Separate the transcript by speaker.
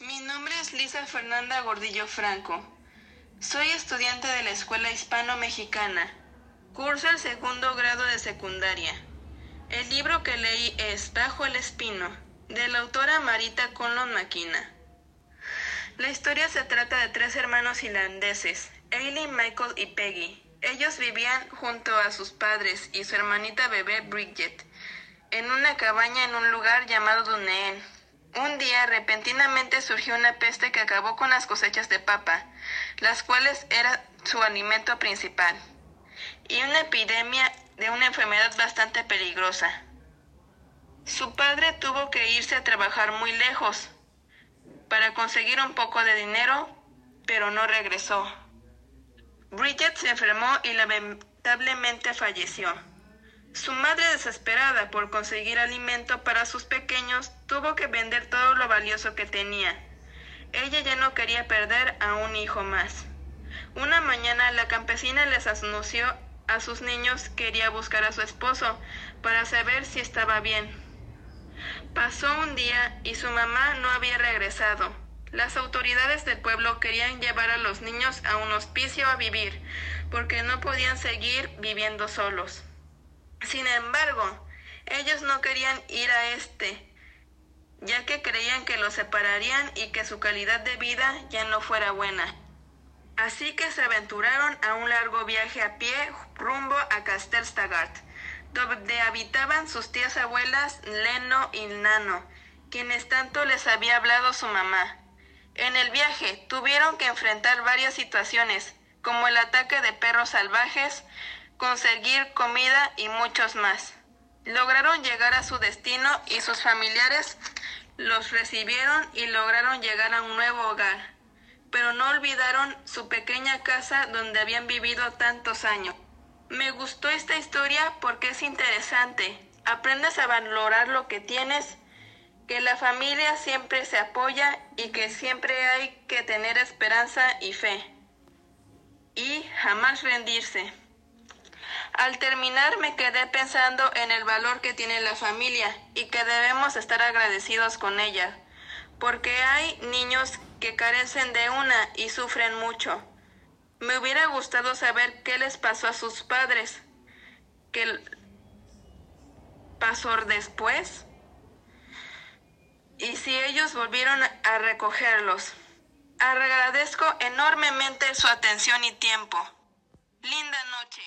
Speaker 1: Mi nombre es Lisa Fernanda Gordillo Franco. Soy estudiante de la Escuela Hispano-Mexicana. Curso el segundo grado de secundaria. El libro que leí es Bajo el Espino, de la autora Marita Conlon Maquina. La historia se trata de tres hermanos irlandeses, Aileen, Michael y Peggy. Ellos vivían junto a sus padres y su hermanita bebé Bridget, en una cabaña en un lugar llamado Duneen. Un día repentinamente surgió una peste que acabó con las cosechas de papa, las cuales eran su alimento principal, y una epidemia de una enfermedad bastante peligrosa. Su padre tuvo que irse a trabajar muy lejos para conseguir un poco de dinero, pero no regresó. Bridget se enfermó y lamentablemente falleció. Su madre, desesperada por conseguir alimento para sus pequeños, tuvo que vender todo lo valioso que tenía. Ella ya no quería perder a un hijo más. Una mañana la campesina les anunció a sus niños que quería buscar a su esposo para saber si estaba bien. Pasó un día y su mamá no había regresado. Las autoridades del pueblo querían llevar a los niños a un hospicio a vivir, porque no podían seguir viviendo solos. Sin embargo, ellos no querían ir a este, ya que creían que los separarían y que su calidad de vida ya no fuera buena. Así que se aventuraron a un largo viaje a pie rumbo a Castelstagart, donde habitaban sus tías abuelas Leno y Nano, quienes tanto les había hablado su mamá. En el viaje tuvieron que enfrentar varias situaciones, como el ataque de perros salvajes, conseguir comida y muchos más. Lograron llegar a su destino y sus familiares los recibieron y lograron llegar a un nuevo hogar, pero no olvidaron su pequeña casa donde habían vivido tantos años. Me gustó esta historia porque es interesante. Aprendes a valorar lo que tienes, que la familia siempre se apoya y que siempre hay que tener esperanza y fe. Y jamás rendirse. Al terminar me quedé pensando en el valor que tiene la familia y que debemos estar agradecidos con ella, porque hay niños que carecen de una y sufren mucho. Me hubiera gustado saber qué les pasó a sus padres, qué pasó después y si ellos volvieron a recogerlos. Agradezco enormemente su atención y tiempo. Linda noche.